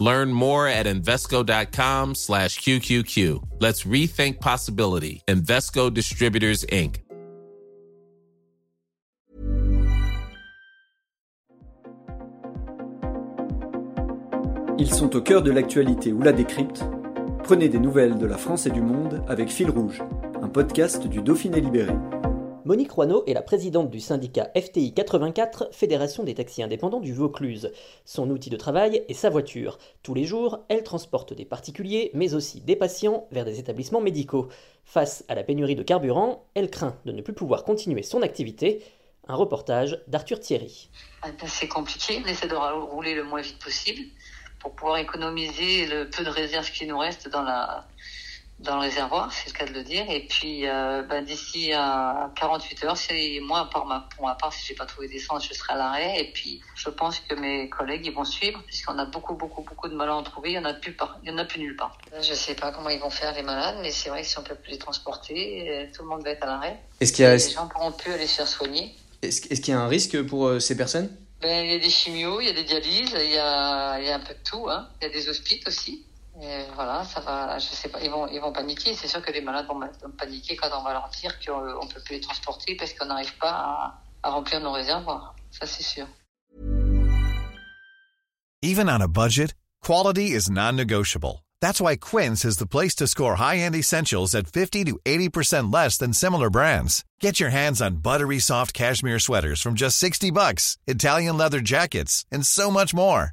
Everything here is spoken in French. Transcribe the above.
Learn more at Invesco.com slash QQQ. Let's rethink possibility. Invesco Distributors, Inc. Ils sont au cœur de l'actualité ou la décrypte. Prenez des nouvelles de la France et du monde avec Fil Rouge, un podcast du Dauphiné Libéré. Monique Roineau est la présidente du syndicat FTI 84, Fédération des taxis indépendants du Vaucluse. Son outil de travail est sa voiture. Tous les jours, elle transporte des particuliers, mais aussi des patients, vers des établissements médicaux. Face à la pénurie de carburant, elle craint de ne plus pouvoir continuer son activité. Un reportage d'Arthur Thierry. Ah ben, C'est compliqué, on essaie de rouler le moins vite possible pour pouvoir économiser le peu de réserve qui nous reste dans la dans le réservoir, c'est le cas de le dire. Et puis, euh, ben, d'ici à 48 heures, c'est moi, pour ma, pour ma part, si j'ai pas trouvé d'essence, je serai à l'arrêt. Et puis, je pense que mes collègues, ils vont suivre, puisqu'on a beaucoup, beaucoup, beaucoup de malades à en trouver. Il y en a plus par, il y en a plus nulle part. Je sais pas comment ils vont faire les malades, mais c'est vrai que si on peut plus les transporter, euh, tout le monde va être à l'arrêt. Est-ce qu'il y a, Les est-ce, gens pourront plus aller se faire soigner. est-ce qu'il y a un risque pour euh, ces personnes? Ben, il y a des chimios, il y a des dialyses, il y a, il y a un peu de tout, hein. Il y a des hospices aussi. Et voilà, ça va, je sais pas, ils vont, ils vont paniquer. C'est sûr que les malades vont paniquer quand on va leur dire qu'on ne peut plus les transporter parce qu'on n'arrive pas à, à remplir nos réservoirs. Ça, c'est sûr. Even on a budget, quality is non-negotiable. That's why Quince is the place to score high-end essentials at 50 to 80% less than similar brands. Get your hands on buttery soft cashmere sweaters from just 60 bucks, Italian leather jackets, and so much more.